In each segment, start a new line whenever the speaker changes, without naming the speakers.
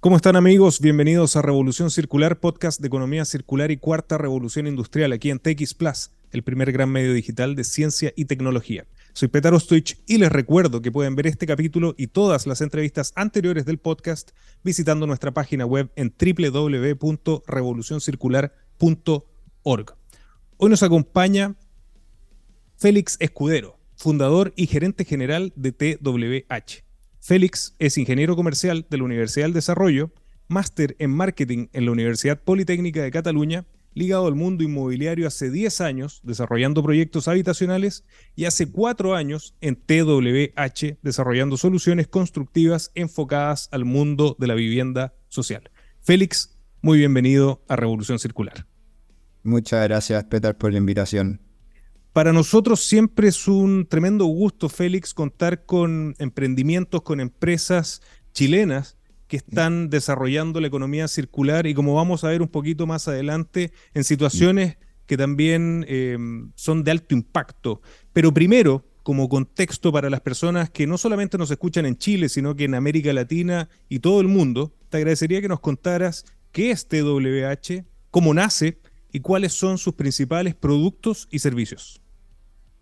¿Cómo están amigos? Bienvenidos a Revolución Circular, podcast de economía circular y cuarta revolución industrial aquí en TX Plus, el primer gran medio digital de ciencia y tecnología. Soy Petar Ostoich y les recuerdo que pueden ver este capítulo y todas las entrevistas anteriores del podcast visitando nuestra página web en www.revolucioncircular.org. Hoy nos acompaña Félix Escudero, fundador y gerente general de TWH. Félix es ingeniero comercial de la Universidad del Desarrollo, máster en marketing en la Universidad Politécnica de Cataluña, ligado al mundo inmobiliario hace 10 años desarrollando proyectos habitacionales y hace 4 años en TWH desarrollando soluciones constructivas enfocadas al mundo de la vivienda social. Félix, muy bienvenido a Revolución Circular.
Muchas gracias, Peter, por la invitación.
Para nosotros siempre es un tremendo gusto, Félix, contar con emprendimientos, con empresas chilenas que están desarrollando la economía circular y como vamos a ver un poquito más adelante, en situaciones que también em, son de alto impacto. Pero primero, como contexto para las personas que no solamente nos escuchan en Chile, sino que en América Latina y todo el mundo, te agradecería que nos contaras qué es TWH, cómo nace y cuáles son sus principales productos y servicios.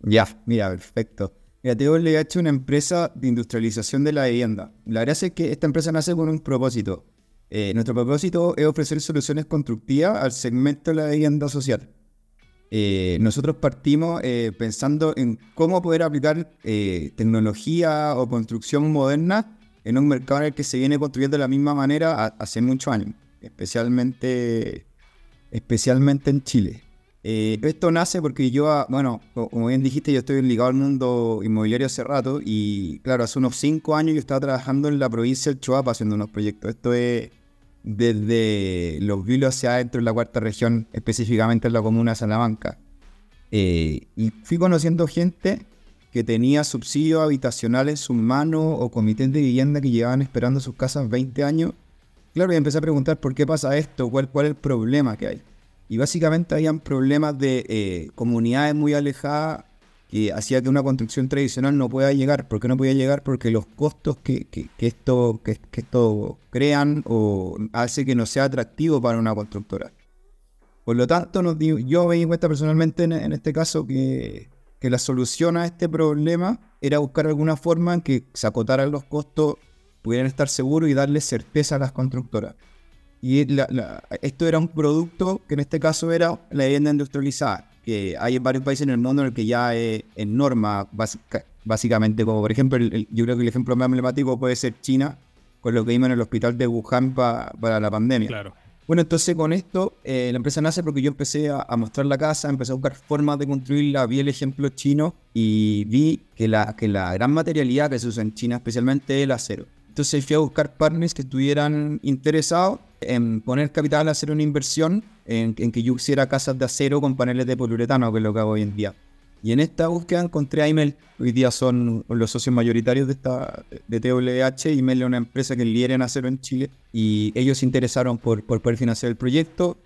Ya, mira, perfecto. Mira, TWH es una empresa de industrialización de la vivienda. La gracia es que esta empresa nace con un propósito. Eh, nuestro propósito es ofrecer soluciones constructivas al segmento de la vivienda social. Eh, nosotros partimos eh, pensando en cómo poder aplicar tecnología o construcción moderna en un mercado en el que se viene construyendo de la misma manera hace muchos años, especialmente, especialmente en Chile. Eh, esto nace porque yo, ah, bueno, como bien dijiste, yo estoy ligado al mundo inmobiliario hace rato y claro, hace unos cinco años yo estaba trabajando en la provincia del Choapa haciendo unos proyectos. Esto es desde los vilos hacia adentro en la cuarta región, específicamente en la comuna de Salamanca. Eh, y fui conociendo gente que tenía subsidios habitacionales sus manos o comités de vivienda que llevaban esperando sus casas 20 años. Claro, y empecé a preguntar por qué pasa esto, cuál, cuál es el problema que hay. Y básicamente habían problemas de eh, comunidades muy alejadas que hacía que una construcción tradicional no pueda llegar. ¿Por qué no podía llegar? Porque los costos que, esto, que, esto crean o hace que no sea atractivo para una constructora. Por lo tanto, yo me di cuenta personalmente en, en este caso que, la solución a este problema era buscar alguna forma en que se acotaran los costos, pudieran estar seguros y darle certeza a las constructoras. Y esto era un producto que en este caso era la vivienda industrializada, que hay en varios países en el mundo en el que ya es, norma, básicamente, como por ejemplo, yo creo que el ejemplo más emblemático puede ser China, con lo que vimos en el hospital de Wuhan para la pandemia.
Claro.
Bueno, entonces con esto eh, la empresa nace porque yo empecé a, mostrar la casa, empecé a buscar formas de construirla, vi el ejemplo chino y vi que la, que la gran materialidad que se usa en China especialmente es el acero. Entonces fui a buscar partners que estuvieran interesados en poner capital a hacer una inversión en, que yo hiciera casas de acero con paneles de poliuretano, que es lo que hago hoy en día. Y en esta búsqueda encontré a Imel. Hoy día son los socios mayoritarios de esta de TWH. Imel es una empresa que lidera en acero en Chile. Y ellos se interesaron por, por poder financiar el proyecto.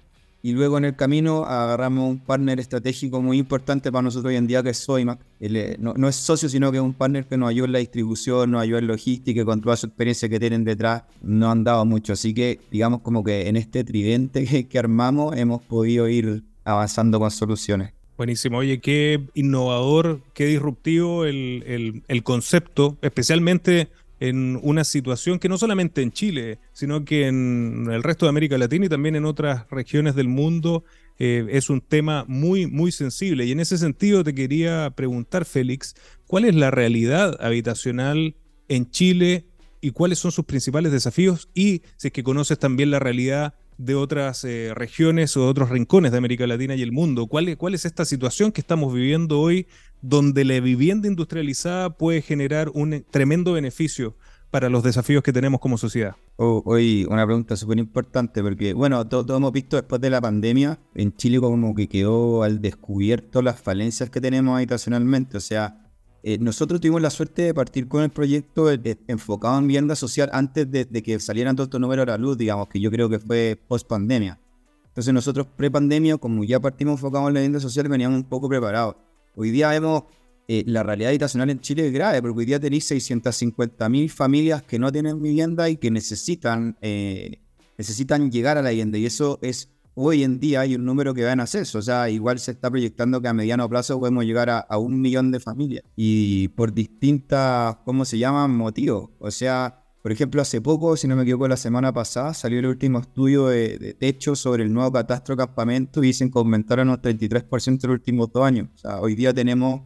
Y luego en el camino agarramos un partner estratégico muy importante para nosotros hoy en día, que es Soimac. Eh, no, es socio, sino que es un partner que nos ayuda en la distribución, nos ayuda en logística, con toda su experiencia que tienen detrás, no han dado mucho. Así que, digamos, como que en este tridente que, armamos hemos podido ir avanzando con soluciones.
Buenísimo. Oye, qué innovador, qué disruptivo el concepto, especialmente en una situación que no solamente en Chile, sino que en el resto de América Latina y también en otras regiones del mundo eh, es un tema muy, muy sensible. Y en ese sentido te quería preguntar, Félix, ¿cuál es la realidad habitacional en Chile y cuáles son sus principales desafíos? Y si es que conoces también la realidad de otras eh, regiones o de otros rincones de América Latina y el mundo. ¿Cuál, ¿Cuál es esta situación que estamos viviendo hoy donde la vivienda industrializada puede generar un tremendo beneficio para los desafíos que tenemos como sociedad?
hoy una pregunta súper importante porque, bueno, todos hemos visto después de la pandemia, en Chile como que quedó al descubierto las falencias que tenemos habitacionalmente. O sea, eh, nosotros tuvimos la suerte de partir con el proyecto enfocado en vivienda social antes de, que salieran todos estos números a la luz, digamos, que yo creo que fue post pandemia. Entonces nosotros pre pandemia, como ya partimos enfocados en la vivienda social, veníamos un poco preparados. Hoy día vemos eh, la realidad habitacional en Chile es grave, porque hoy día tenéis 650.000 familias que no tienen vivienda y que necesitan, eh, necesitan llegar a la vivienda. Y eso es hoy en día hay un número que va en ascenso. O sea, igual se está proyectando que a mediano plazo podemos llegar a, un millón de familias. Y por distintas, ¿cómo se llaman? Motivos. O sea, por ejemplo, hace poco, si no me equivoco, la semana pasada salió el último estudio de, techo sobre el nuevo catastro campamento y dicen que aumentaron un 33% en los últimos dos años. O sea, hoy día tenemos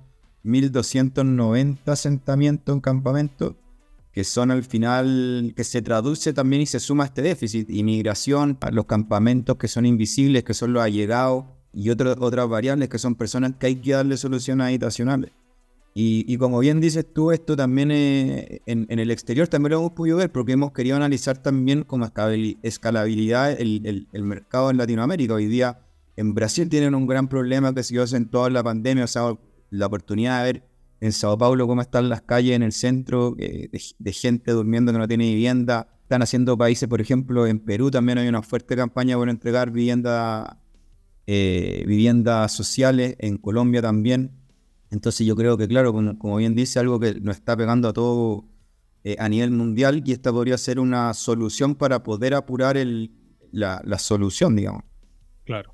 1.290 asentamientos en campamento, que son al final, que se traduce también y se suma este déficit, inmigración, los campamentos que son invisibles, que son los allegados, y otras variables que son personas que hay que darle soluciones habitacionales. Y, como bien dices tú, esto también en, el exterior también lo hemos podido ver, porque hemos querido analizar también como escalabilidad el, el mercado en Latinoamérica. Hoy día en Brasil tienen un gran problema que se dio en toda la pandemia, o sea, la oportunidad de ver en Sao Paulo cómo están las calles en el centro, eh, de, gente durmiendo que no tiene vivienda. Están haciendo países, por ejemplo, en Perú también hay una fuerte campaña por entregar vivienda, eh, viviendas sociales, en Colombia también. Entonces yo creo que, claro, como, bien dice, algo que nos está pegando a todo eh, a nivel mundial y esta podría ser una solución para poder apurar la, solución, digamos.
Claro.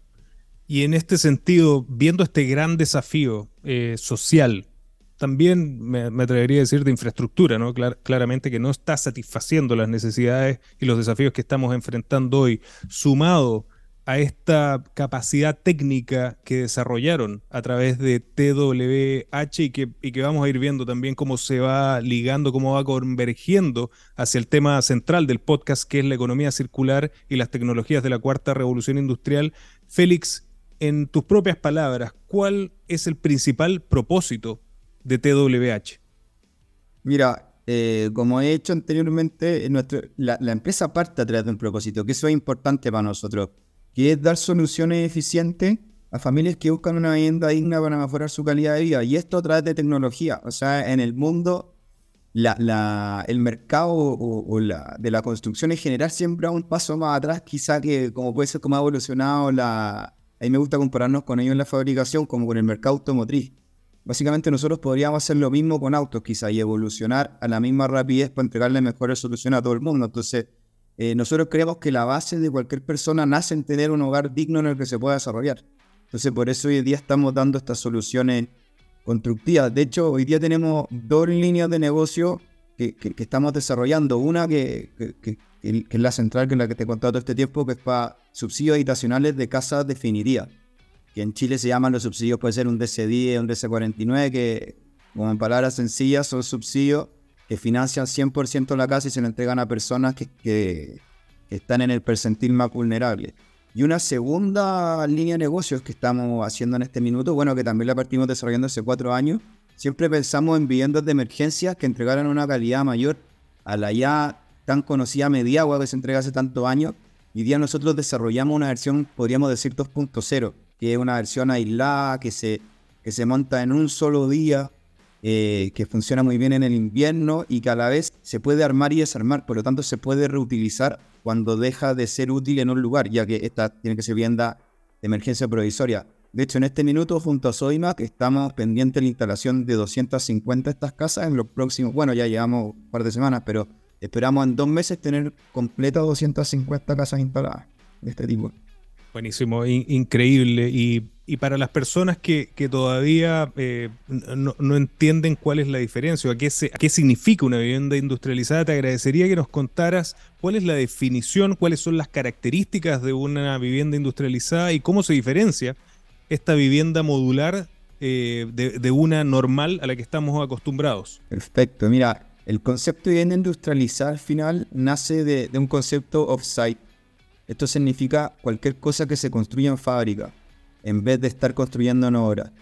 Y en este sentido, viendo este gran desafío social, también me, atrevería a decir de infraestructura, ¿no? claramente que no está satisfaciendo las necesidades y los desafíos que estamos enfrentando hoy, sumado a esta capacidad técnica que desarrollaron a través de TWH y que, y que vamos a ir viendo también cómo se va ligando, cómo va convergiendo hacia el tema central del podcast, que es la economía circular y las tecnologías de la cuarta revolución industrial. Félix, en tus propias palabras, ¿cuál es el principal propósito de TWH?
Mira, eh, como he hecho anteriormente, la, empresa parte a través de un propósito, que eso es importante para nosotros, que es dar soluciones eficientes a familias que buscan una vivienda digna para mejorar su calidad de vida. Y esto a través de tecnología. O sea, en el mundo, el mercado o, la, de la construcción en general siempre va un paso más atrás, quizá que como puede ser como ha evolucionado la, a mí me gusta compararnos con ellos en la fabricación como con el mercado automotriz. Básicamente nosotros podríamos hacer lo mismo con autos quizá y evolucionar a la misma rapidez para entregarle mejores soluciones a todo el mundo. Entonces, eh, nosotros creemos que la base de cualquier persona nace en tener un hogar digno en el que se pueda desarrollar. Entonces, por eso hoy día estamos dando estas soluciones constructivas. De hecho, hoy día tenemos dos líneas de negocio que, estamos desarrollando. Una que, que, es la central, que es la que te he contado todo este tiempo, que es para subsidios habitacionales de casas definiría. Que en Chile se llaman los subsidios, puede ser un DC10, un DC49, que, como en palabras sencillas, son subsidios que financian 100% la casa y se la entregan a personas que, están en el percentil más vulnerable. Y una segunda línea de negocios que estamos haciendo en este minuto, bueno, que también la partimos desarrollando hace cuatro años, siempre pensamos en viviendas de emergencia que entregaran una calidad mayor a la ya tan conocida Mediagua que se entrega hace tantos años. Hoy día nosotros desarrollamos una versión, podríamos decir 2.0, que es una versión aislada, que se, que se monta en un solo día, eh, que funciona muy bien en el invierno y que a la vez se puede armar y desarmar, por lo tanto se puede reutilizar cuando deja de ser útil en un lugar, ya que esta tiene que ser vivienda de emergencia provisoria. De hecho, en este minuto, junto a Soimac, estamos pendientes de la instalación de 250 de estas casas en los próximos, bueno, ya llevamos un par de semanas, pero Esperamos en dos meses tener completas 250 casas instaladas de este tipo.
Buenísimo, increíble. Y, para las personas que, todavía eh, no, entienden cuál es la diferencia o a qué, qué significa una vivienda industrializada, te agradecería que nos contaras cuál es la definición, cuáles son las características de una vivienda industrializada y cómo se diferencia esta vivienda modular eh, de, de una normal a la que estamos acostumbrados.
Perfecto, mira, el concepto de vivienda industrializada al final nace de, un concepto off-site. Esto significa cualquier cosa que se construya en fábrica, en vez de estar construyendo en obra.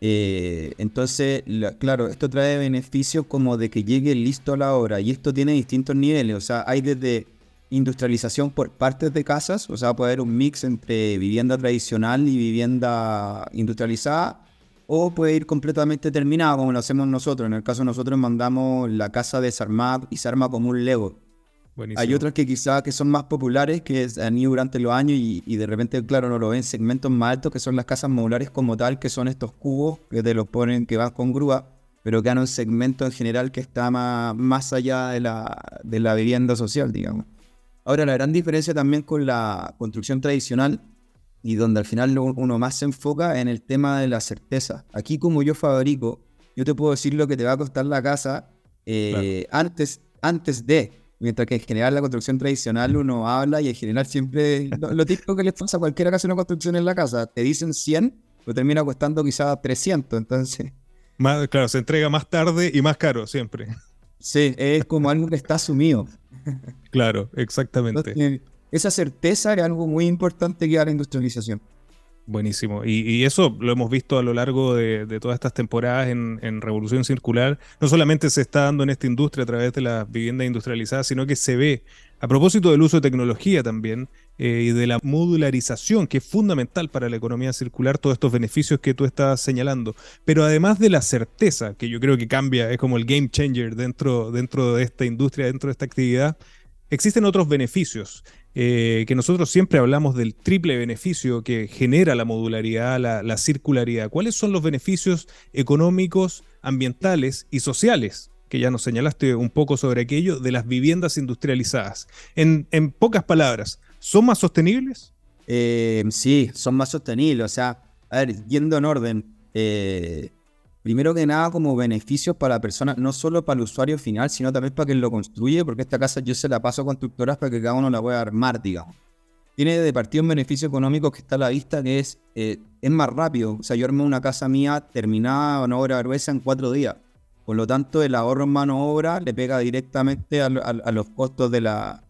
Eh, entonces, claro, esto trae beneficios como de que llegue listo a la obra y esto tiene distintos niveles. O sea, hay desde industrialización por partes de casas, o sea, puede haber un mix entre vivienda tradicional y vivienda industrializada, o puede ir completamente terminado como lo hacemos nosotros. En el caso de nosotros mandamos la casa desarmada y se arma como un Lego. Hay otras que quizás que son más populares, que han ido durante los años y, de repente, claro, no lo ven segmentos más altos, que son las casas modulares como tal, que son estos cubos que te los ponen, que van con grúa, pero que han un segmento en general que está más, más allá de la, de la vivienda social, digamos. Ahora, la gran diferencia también con la construcción tradicional y donde al final uno más se enfoca en el tema de la certeza. Aquí como yo fabrico, yo te puedo decir lo que te va a costar la casa eh, antes, antes de Mientras que en general la construcción tradicional uno habla y en general siempre lo, típico que les pasa a cualquiera que hace una construcción en la casa, te dicen 100, pero termina costando quizás 300, entonces...
Más, claro, se entrega más tarde y más caro siempre.
Sí, es como algo que está asumido.
Claro, exactamente.
esa certeza es algo muy importante que da la industrialización.
Buenísimo. Y, eso lo hemos visto a lo largo de, todas estas temporadas en, Revolución Circular. No solamente se está dando en esta industria a través de las viviendas industrializadas, sino que se ve a propósito del uso de tecnología también eh, y de la modularización, que es fundamental para la economía circular, todos estos beneficios que tú estás señalando. Pero además de la certeza, que yo creo que cambia, es como el game changer dentro, dentro de esta industria, dentro de esta actividad, existen otros beneficios. Eh, que nosotros siempre hablamos del triple beneficio que genera la modularidad, la, circularidad. ¿Cuáles son los beneficios económicos, ambientales y sociales? Que ya nos señalaste un poco sobre aquello de las viviendas industrializadas. En, pocas palabras, ¿son más sostenibles?
Eh, sí, son más sostenibles. O sea, a ver, yendo en orden, eh, primero que nada como beneficios para la persona, no solo para el usuario final, sino también para quien lo construye, porque esta casa yo se la paso a constructoras para que cada uno la pueda armar, digamos. Tiene de partido un beneficio económico que está a la vista, que es, eh, es más rápido. O sea, yo armé una casa mía terminada, una obra gruesa en cuatro días. Por lo tanto, el ahorro en mano obra le pega directamente a, los costos de la,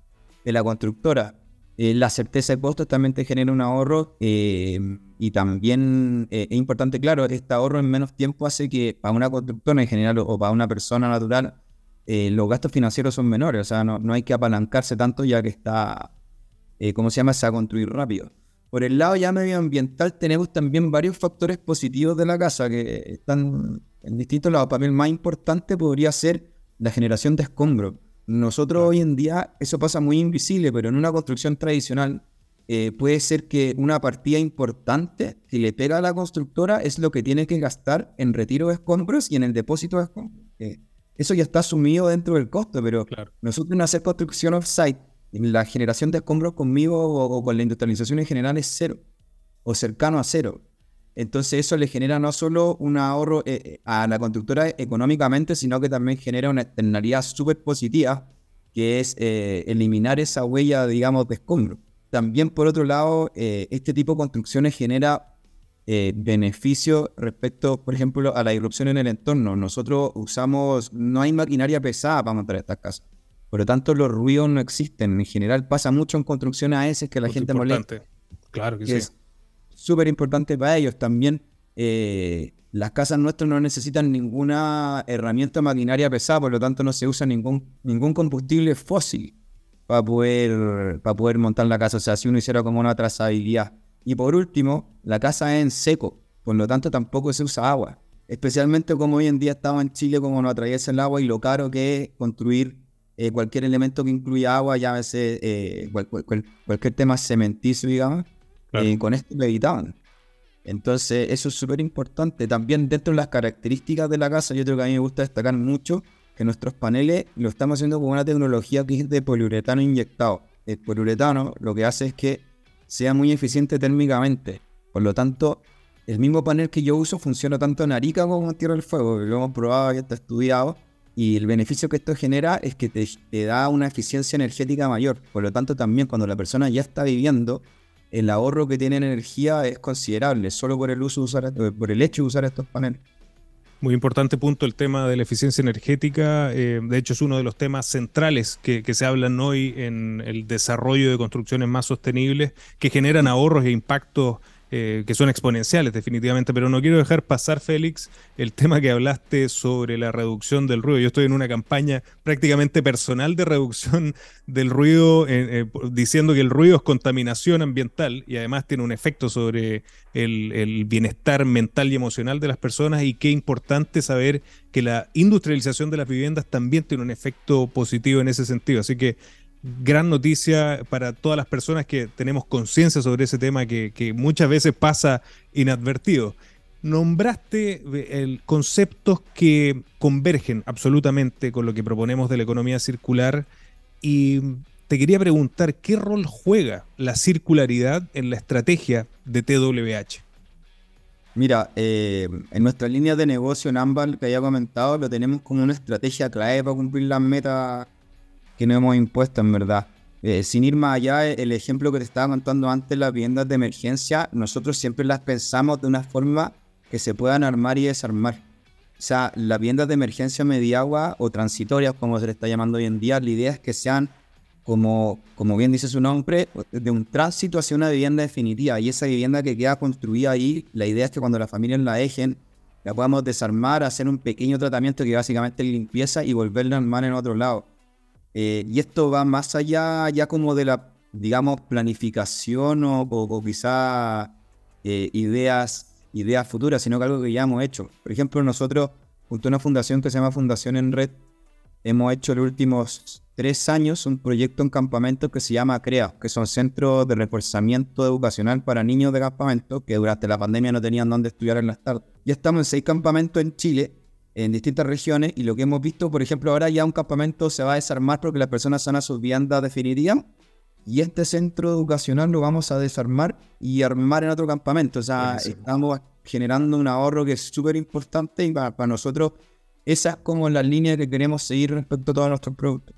de la constructora. Eh, la certeza de costos también te genera un ahorro eh, y también eh, es importante, claro, este ahorro en menos tiempo hace que para una constructora en general o, para una persona natural los gastos financieros son menores, o sea, no, no, hay que apalancarse tanto ya que está, ¿cómo se llama?, se va a construir rápido. Por el lado ya medioambiental tenemos también varios factores positivos de la casa que están en distintos lados. Para mí el más importante podría ser la generación de escombros. Nosotros hoy en día eso pasa muy invisible, pero en una construcción tradicional eh, puede ser que una partida importante que le pega a la constructora es lo que tiene que gastar en retiro de escombros y en el depósito de escombros. eso ya está asumido dentro del costo, pero nosotros en hacer construcción off-site, la generación de escombros conmigo o, con la industrialización en general es cero o cercano a cero. Entonces eso le genera no solo un ahorro eh, eh, a la constructora económicamente, sino que también genera una externalidad súper positiva, que es eliminar esa huella, digamos, de escombro. También, por otro lado, este tipo de construcciones genera beneficios respecto, por ejemplo, a la irrupción en el entorno. Nosotros usamos, no hay maquinaria pesada para montar estas casas. Por lo tanto, los ruidos no existen. En general pasa mucho en construcciones a veces que la gente molesta.
Claro que, sí
súper importante para ellos. También eh, las casas nuestras no necesitan ninguna herramienta maquinaria pesada, por lo tanto no se usa ningún, ningún combustible fósil para poder, para poder montar la casa. O sea, si uno hiciera como una trazabilidad. Y por último, la casa es en seco, por lo tanto tampoco se usa agua. Especialmente como hoy en día estamos en Chile, como nos atraviesa el agua y lo caro que es construir eh, cualquier elemento que incluya agua, ya eh, cualquier tema cementicio, digamos. Eh, con esto lo evitaban. Entonces, eso es súper importante. También dentro de las características de la casa, yo creo que a mí me gusta destacar mucho que nuestros paneles lo estamos haciendo con una tecnología que es de poliuretano inyectado. El poliuretano lo que hace es que sea muy eficiente térmicamente. Por lo tanto, el mismo panel que yo uso funciona tanto en Arica como en Tierra del Fuego. Lo hemos probado y está estudiado. Y el beneficio que esto genera es que te, da una eficiencia energética mayor. Por lo tanto, también cuando la persona ya está viviendo, el ahorro que tiene en energía es considerable, solo por el, uso usar, por el hecho de usar estos paneles.
Muy importante punto el tema de la eficiencia energética. Eh, de hecho, es uno de los temas centrales que, que, se hablan hoy en el desarrollo de construcciones más sostenibles que generan ahorros e impactos eh, que son exponenciales definitivamente, pero no quiero dejar pasar, Félix, el tema que hablaste sobre la reducción del ruido. Yo estoy en una campaña prácticamente personal de reducción del ruido, eh, diciendo que el ruido es contaminación ambiental y además tiene un efecto sobre el, el bienestar mental y emocional de las personas y qué importante saber que la industrialización de las viviendas también tiene un efecto positivo en ese sentido. Así que gran noticia para todas las personas que tenemos conciencia sobre ese tema que, muchas veces pasa inadvertido. Nombraste eh, el, conceptos que convergen absolutamente con lo que proponemos de la economía circular y te quería preguntar qué rol juega la circularidad en la estrategia de TWH.
Mira, eh, en nuestra línea de negocio en Ambal que había comentado, lo tenemos como una estrategia clave para cumplir las metas que nos hemos impuesto, en verdad. Eh, sin ir más allá, el ejemplo que te estaba contando antes, las viviendas de emergencia, nosotros siempre las pensamos de una forma que se puedan armar y desarmar. O sea, las viviendas de emergencia mediagua o transitorias, como se le está llamando hoy en día, la idea es que sean como, como bien dice su nombre, de un tránsito hacia una vivienda definitiva. Y esa vivienda que queda construida ahí, la idea es que cuando las familias la dejen, la podamos desarmar, hacer un pequeño tratamiento que básicamente limpieza y volverla a armar en otro lado. Eh, y esto va más allá ya como de la, digamos, planificación o, o, quizá eh, ideas, ideas futuras, sino que algo que ya hemos hecho. Por ejemplo, nosotros, junto a una fundación que se llama Fundación en Red, hemos hecho los últimos tres años un proyecto en campamento que se llama CREA, que son centros de reforzamiento educacional para niños de campamento que durante la pandemia no tenían dónde estudiar en las tardes. Ya estamos en seis campamentos en Chile, en distintas regiones, y lo que hemos visto, por ejemplo, ahora ya un campamento se va a desarmar porque las personas van a sus viandas definitivas, y este centro educacional lo vamos a desarmar y armar en otro campamento. O sea, estamos generando un ahorro que es súper importante y para, para nosotros esa es como la línea que queremos seguir respecto a todos nuestros productos.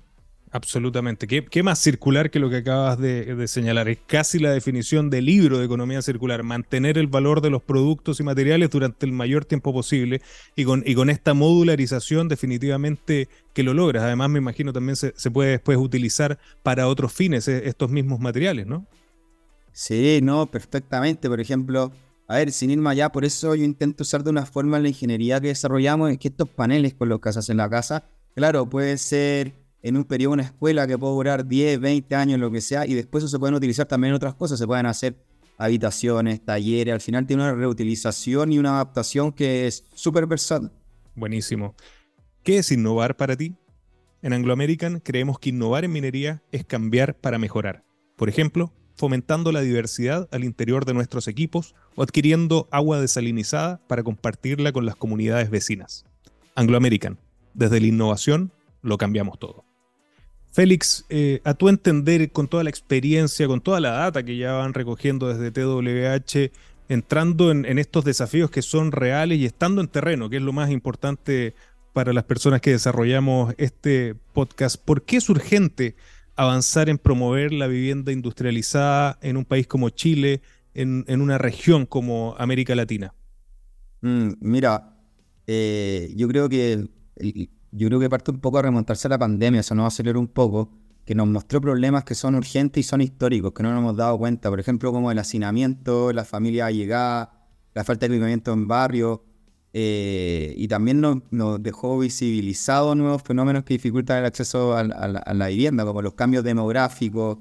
Absolutamente. ¿Qué, más circular que lo que acabas de, señalar? Es casi la definición del libro de economía circular, mantener el valor de los productos y materiales durante el mayor tiempo posible y con, y con esta modularización definitivamente que lo logras. Además, me imagino también se, puede después utilizar para otros fines eh, estos mismos materiales, ¿no?
Sí, no, perfectamente. Por ejemplo, a ver, sin ir más allá, por eso yo intento usar de una forma la ingeniería que desarrollamos, es que estos paneles con los que se hacen en la casa, claro, puede ser en un periodo una escuela que puede durar 10, 20 años, lo que sea, y después eso se pueden utilizar también en otras cosas, se pueden hacer habitaciones, talleres, al final tiene una reutilización y una adaptación que es súper versátil.
Buenísimo. ¿Qué es innovar para ti? En Anglo American creemos que innovar en minería es cambiar para mejorar. Por ejemplo, fomentando la diversidad al interior de nuestros equipos o adquiriendo agua desalinizada para compartirla con las comunidades vecinas. Anglo American, desde la innovación lo cambiamos todo. Félix, eh, a tu entender, con toda la experiencia, con toda la data que ya van recogiendo desde TWH, entrando en, estos desafíos que son reales y estando en terreno, que es lo más importante para las personas que desarrollamos este podcast, ¿por qué es urgente avanzar en promover la vivienda industrializada en un país como Chile, en, una región como América Latina?
Mm, mira, eh, yo creo que yo creo que parte un poco a remontarse a la pandemia, eso nos aceleró un poco, que nos mostró problemas que son urgentes y son históricos, que no nos hemos dado cuenta. Por ejemplo, como el hacinamiento, la familia allegada, la falta de equipamiento en barrio, eh, y también nos, dejó visibilizados nuevos fenómenos que dificultan el acceso a, la, vivienda, como los cambios demográficos,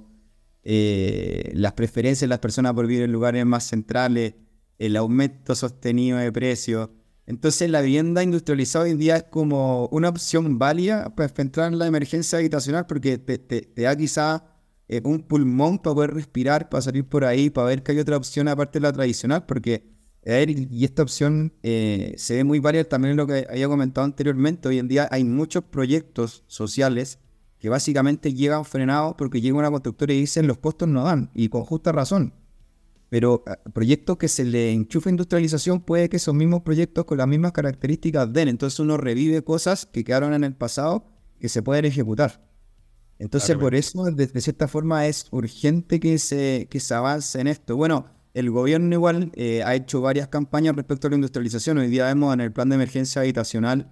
eh, las preferencias de las personas por vivir en lugares más centrales, el aumento sostenido de precios. Entonces la vivienda industrializada hoy en día es como una opción válida para enfrentar la emergencia habitacional porque te, da quizá eh, un pulmón para poder respirar, para salir por ahí, para ver que hay otra opción aparte de la tradicional, porque y esta opción eh, se ve muy válida también en lo que había comentado anteriormente. Hoy en día hay muchos proyectos sociales que básicamente llegan frenados porque llega una constructora y dicen los costos no dan, y con justa razón pero ah, proyectos que se le enchufa industrialización puede que esos mismos proyectos con las mismas características den. Entonces uno revive cosas que quedaron en el pasado que se pueden ejecutar. Entonces por eso, de, cierta forma, es urgente que se, que se avance en esto. Bueno, el gobierno igual eh, ha hecho varias campañas respecto a la industrialización. Hoy día vemos en el plan de emergencia habitacional,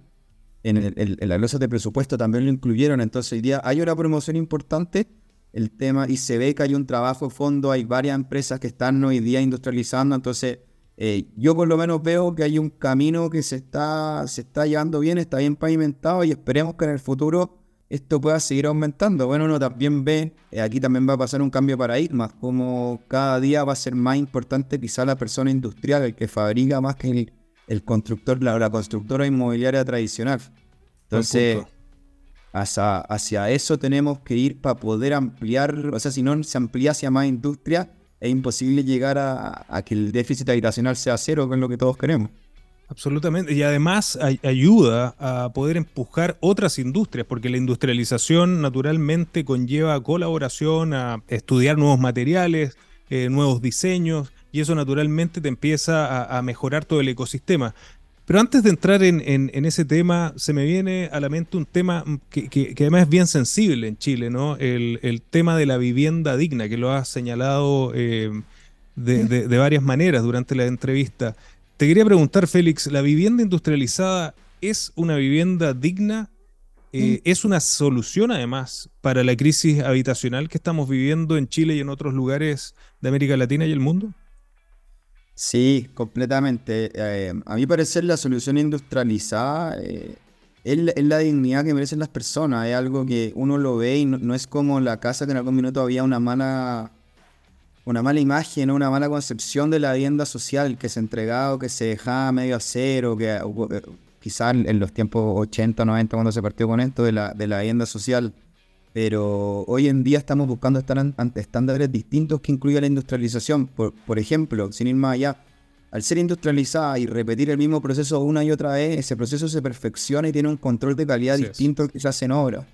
en, el, en la glosa de presupuesto también lo incluyeron. Entonces hoy día hay una promoción importante el tema y se ve que hay un trabajo de fondo, hay varias empresas que están hoy día industrializando, entonces eh, yo por lo menos veo que hay un camino que se está, se está llevando bien, está bien pavimentado y esperemos que en el futuro esto pueda seguir aumentando. Bueno, uno también ve, eh, aquí también va a pasar un cambio de paradigma, como cada día va a ser más importante quizá la persona industrial, el que fabrica más que el, constructor, la, la constructora inmobiliaria tradicional. Entonces Hacia, eso tenemos que ir para poder ampliar, o sea, si no se amplía hacia más industria, es imposible llegar a, que el déficit habitacional sea cero, con lo que todos queremos.
Absolutamente. Y además ayuda a poder empujar otras industrias, porque la industrialización naturalmente conlleva colaboración, a estudiar nuevos materiales, eh, nuevos diseños, y eso naturalmente te empieza a, mejorar todo el ecosistema. Pero antes de entrar en, ese tema, se me viene a la mente un tema que, además es bien sensible en Chile, ¿no? El, tema de la vivienda digna, que lo has señalado eh, de, varias maneras durante la entrevista. Te quería preguntar, Félix, ¿la vivienda industrializada es una vivienda digna? Eh, ¿Es una solución además para la crisis habitacional que estamos viviendo en Chile y en otros lugares de América Latina y el mundo?
Sí, completamente. Eh, a mi parecer la solución industrializada eh, es, la dignidad que merecen las personas. Es algo que uno lo ve y no, es como la casa que en algún minuto había una mala, una mala imagen, una mala concepción de la vivienda social que se entregaba o que se dejaba medio a cero, que eh, quizás en los tiempos 80, 90 cuando se partió con esto de la, de la vivienda social pero hoy en día estamos buscando estar ante estándares distintos que incluyan la industrialización. Por, por, ejemplo, sin ir más allá, al ser industrializada y repetir el mismo proceso una y otra vez, ese proceso se perfecciona y tiene un control de calidad distinto al que se hace en obra.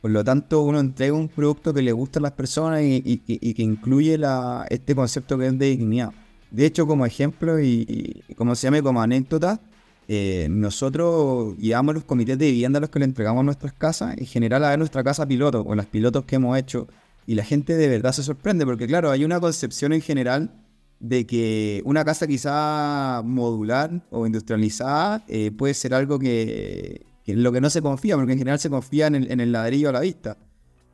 Por lo tanto, uno entrega un producto que le gusta a las personas y, que incluye la, este concepto que es de dignidad. De hecho, como ejemplo y, y como se llame como anécdota, eh, nosotros guiamos los comités de vivienda a los que le entregamos nuestras casas, en general a ver nuestra casa piloto o las pilotos que hemos hecho, y la gente de verdad se sorprende, porque claro, hay una concepción en general de que una casa quizá modular o industrializada eh, puede ser algo que, que, lo que no se confía, porque en general se confía en el, en el ladrillo a la vista.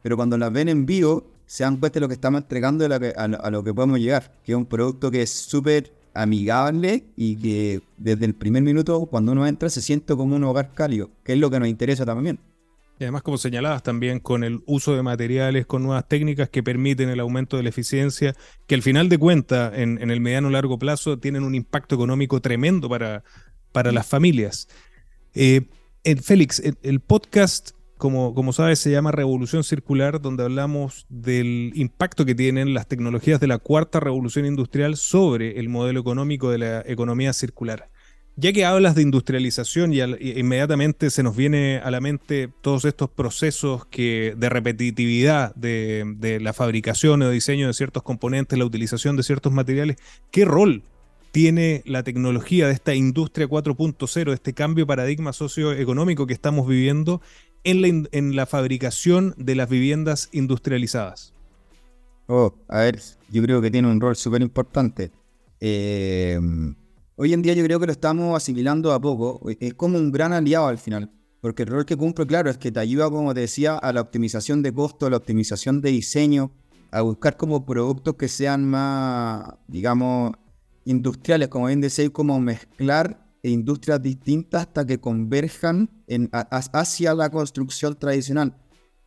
Pero cuando las ven en vivo, se dan cuenta de lo que estamos entregando a, a lo que podemos llegar, que es un producto que es súper amigable y que desde el primer minuto cuando uno entra se siente como un hogar cálido, que es lo que nos interesa también.
Y además, como señalabas, también con el uso de materiales, con nuevas técnicas que permiten el aumento de la eficiencia, que al final de cuentas, en, el mediano largo plazo, tienen un impacto económico tremendo para, para las familias. Eh, Félix, el podcast como, sabes, se llama Revolución Circular, donde hablamos del impacto que tienen las tecnologías de la cuarta revolución industrial sobre el modelo económico de la economía circular. Ya que hablas de industrialización y, inmediatamente se nos viene a la mente todos estos procesos que, de repetitividad de, de la fabricación o diseño de ciertos componentes, la utilización de ciertos materiales, ¿qué rol tiene la tecnología de esta industria 4.0, de este cambio de paradigma socioeconómico que estamos viviendo en la, fabricación de las viviendas industrializadas?
Oh, a ver, yo creo que tiene un rol súper importante. Eh, hoy en día yo creo que lo estamos asimilando a poco. Es como un gran aliado al final. Porque el rol que cumple, claro, es que te ayuda, como te decía, a la optimización de costo, a la optimización de diseño, a buscar como productos que sean más, digamos, industriales, como bien decía, como mezclar e industrias distintas hasta que converjan hacia la construcción tradicional.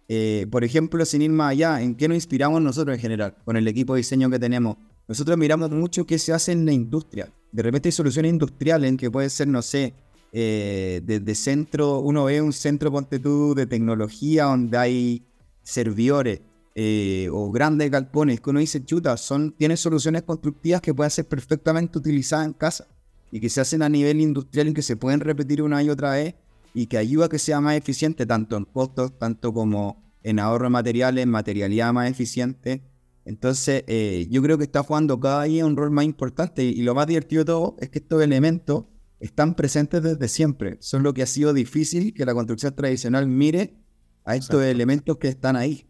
Eh, por ejemplo, sin ir más allá, ¿en qué nos inspiramos nosotros en general con el equipo de diseño que tenemos? Nosotros miramos mucho qué se hace en la industria. De repente hay soluciones industriales en que puede ser, no sé, eh, desde centro, uno ve un centro, ponte tú, de tecnología donde hay servidores eh, o grandes galpones que uno dice, chuta, son, tiene soluciones constructivas que pueden ser perfectamente utilizadas en casa y que se hacen a nivel industrial y que se pueden repetir una y otra vez y que ayuda a que sea más eficiente tanto en costos, tanto como en ahorro de materiales, materialidad más eficiente. Entonces, eh, yo creo que está jugando cada día un rol más importante y, lo más divertido de todo es que estos elementos están presentes desde siempre. Son lo que ha sido difícil que la construcción tradicional mire a estos elementos que están ahí.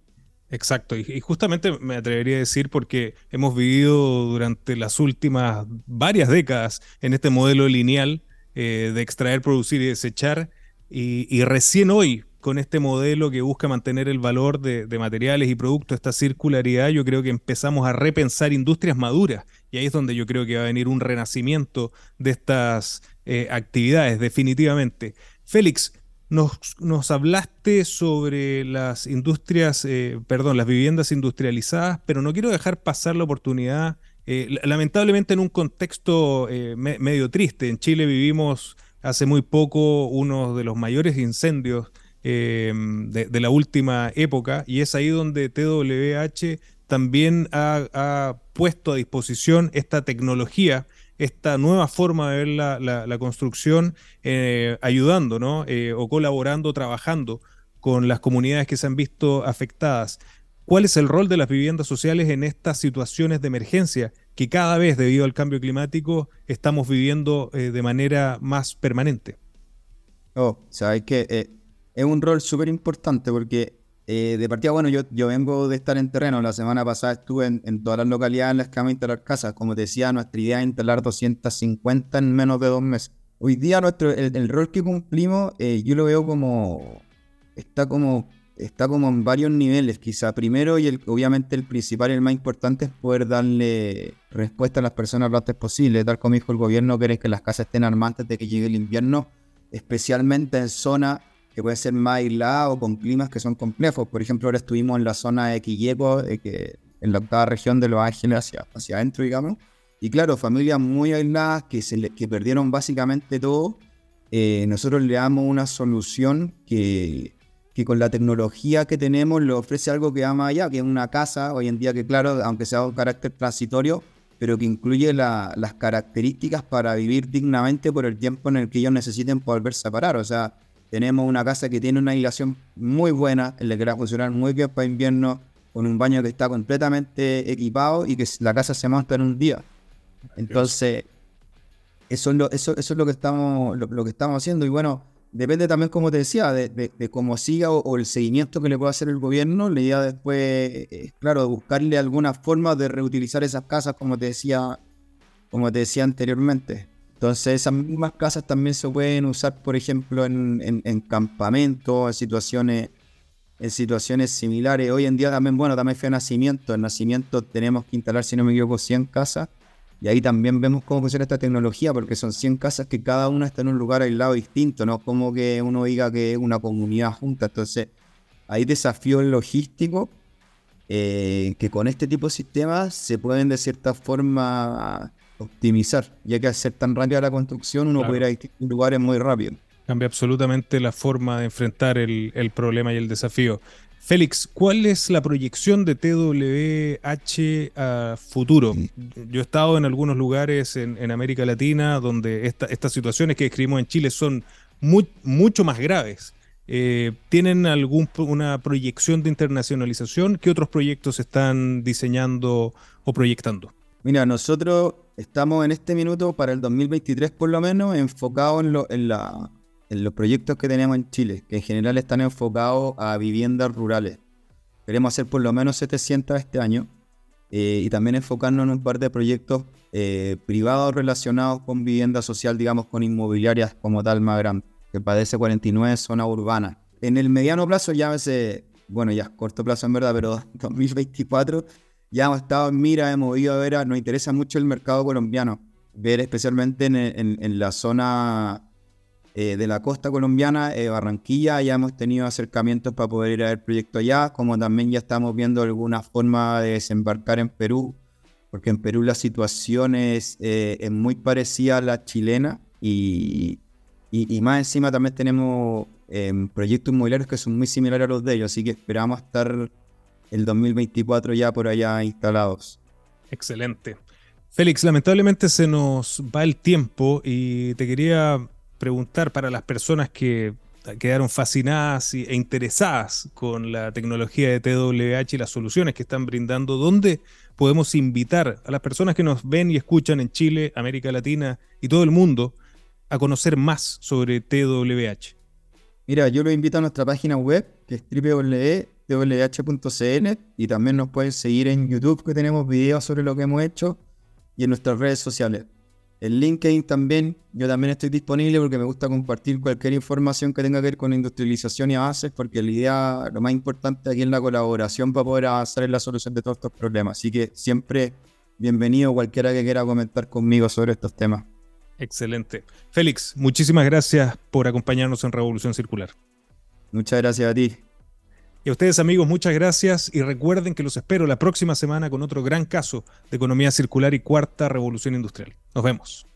Exacto, y, justamente me atrevería a decir porque hemos vivido durante las últimas varias décadas en este modelo lineal eh, de extraer, producir y desechar, y, recién hoy con este modelo que busca mantener el valor de, materiales y productos, esta circularidad, yo creo que empezamos a repensar industrias maduras, y ahí es donde yo creo que va a venir un renacimiento de estas eh, actividades, definitivamente. Félix, nos, hablaste sobre las industrias, eh, perdón, las viviendas industrializadas, pero no quiero dejar pasar la oportunidad, eh, lamentablemente en un contexto eh, medio triste. En Chile vivimos hace muy poco uno de los mayores incendios de, la última época y es ahí donde TWH también ha, puesto a disposición esta tecnología, esta nueva forma de ver la, construcción, eh, ayudando ¿no? Eh, o colaborando, trabajando con las comunidades que se han visto afectadas. ¿Cuál es el rol de las viviendas sociales en estas situaciones de emergencia que cada vez, debido al cambio climático, estamos viviendo eh, de manera más permanente?
Oh, sabes que es un rol súper importante porque eh, de partida, bueno, yo, yo vengo de estar en terreno. La semana pasada estuve en, todas las localidades en las que vamos a instalar casas. Como te decía, nuestra idea es instalar 250 en menos de dos meses. Hoy día nuestro, el, rol que cumplimos, eh, yo lo veo como está como está como en varios niveles. Quizá primero y el, obviamente el principal y el más importante es poder darle respuesta a las personas lo antes posible. Tal como dijo el gobierno, quieren que las casas estén armadas antes de que llegue el invierno, especialmente en zonas que puede ser más aislado con climas que son complejos. Por ejemplo, ahora estuvimos en la zona de Quilleco, que, en la octava región de Los Ángeles, hacia, hacia adentro, digamos. Y claro, familias muy aisladas que, se que perdieron básicamente todo. Eh, nosotros le damos una solución que, que con la tecnología que tenemos le ofrece algo que va más allá, que es una casa, hoy en día que claro, aunque sea un carácter transitorio, pero que incluye las características para vivir dignamente por el tiempo en el que ellos necesiten volverse a parar. O sea, tenemos una casa que tiene una aislación muy buena, el que va a funcionar muy bien para invierno, con un baño que está completamente equipado y que la casa se monta en un día. Entonces, eso es lo, eso, eso es lo que estamos, lo, que estamos haciendo. Y bueno, depende también, como te decía, de, cómo siga o, el seguimiento que le pueda hacer el gobierno. La idea después es, claro, buscarle alguna forma de reutilizar esas casas, como te decía, como te decía anteriormente. Entonces esas mismas casas también se pueden usar, por ejemplo, en, en, campamentos, en situaciones, en situaciones similares. Hoy en día también, bueno, también fue nacimiento. En nacimiento tenemos que instalar, si no me equivoco, 100 casas. Y ahí también vemos cómo funciona esta tecnología, porque son 100 casas que cada una está en un lugar aislado distinto, no como que uno diga que es una comunidad junta. Entonces, hay desafíos logísticos eh, que con este tipo de sistemas se pueden de cierta forma optimizar, ya que al ser tan rápida la construcción uno puede ir a distintos lugares muy rápido.
Cambia absolutamente la forma de enfrentar el, problema y el desafío. Félix, ¿cuál es la proyección de TWH a futuro? Yo he estado en algunos lugares en, América Latina donde estas situaciones que describimos en Chile son mucho más graves. Eh, ¿Tienen alguna proyección de internacionalización? ¿Qué otros proyectos están diseñando o proyectando?
Mira, nosotros estamos en este minuto para el 2023 por lo menos enfocados en, los proyectos que tenemos en Chile, que en general están enfocados a viviendas rurales. Queremos hacer por lo menos 700 este año eh, y también enfocarnos en un par de proyectos eh, privados relacionados con vivienda social, digamos, con inmobiliarias como tal más grande, que padece 49 zonas urbanas. En el mediano plazo, ya a veces, bueno, ya corto plazo en verdad, pero 2024 ya hemos estado en mira, hemos ido a ver, nos interesa mucho el mercado colombiano, ver especialmente en, la zona eh, de la costa colombiana, eh, Barranquilla, ya hemos tenido acercamientos para poder ir a ver proyecto allá, como también ya estamos viendo alguna forma de desembarcar en Perú, porque en Perú la situación es, eh, muy parecida a la chilena y, y, más encima también tenemos proyectos inmobiliarios que son muy similares a los de ellos, así que esperamos estar el 2024 ya por allá instalados.
Excelente. Félix, lamentablemente se nos va el tiempo y te quería preguntar para las personas que quedaron fascinadas e interesadas con la tecnología de TWH y las soluciones que están brindando, ¿dónde podemos invitar a las personas que nos ven y escuchan en Chile, América Latina y todo el mundo a conocer más sobre TWH?
Mira, yo lo invito a nuestra página web, que es wh.cl y también nos pueden seguir en YouTube que tenemos videos sobre lo que hemos hecho y en nuestras redes sociales. En LinkedIn también, yo también estoy disponible porque me gusta compartir cualquier información que tenga que ver con industrialización y avances, porque la idea, lo más importante aquí es la colaboración para poder avanzar en la solución de todos estos problemas. Así que siempre bienvenido cualquiera que quiera comentar conmigo sobre estos temas.
Excelente. Félix, muchísimas gracias por acompañarnos en Revolución Circular.
Muchas gracias a ti.
Y a ustedes amigos, muchas gracias y recuerden que los espero la próxima semana con otro gran caso de economía circular y cuarta revolución industrial. Nos vemos.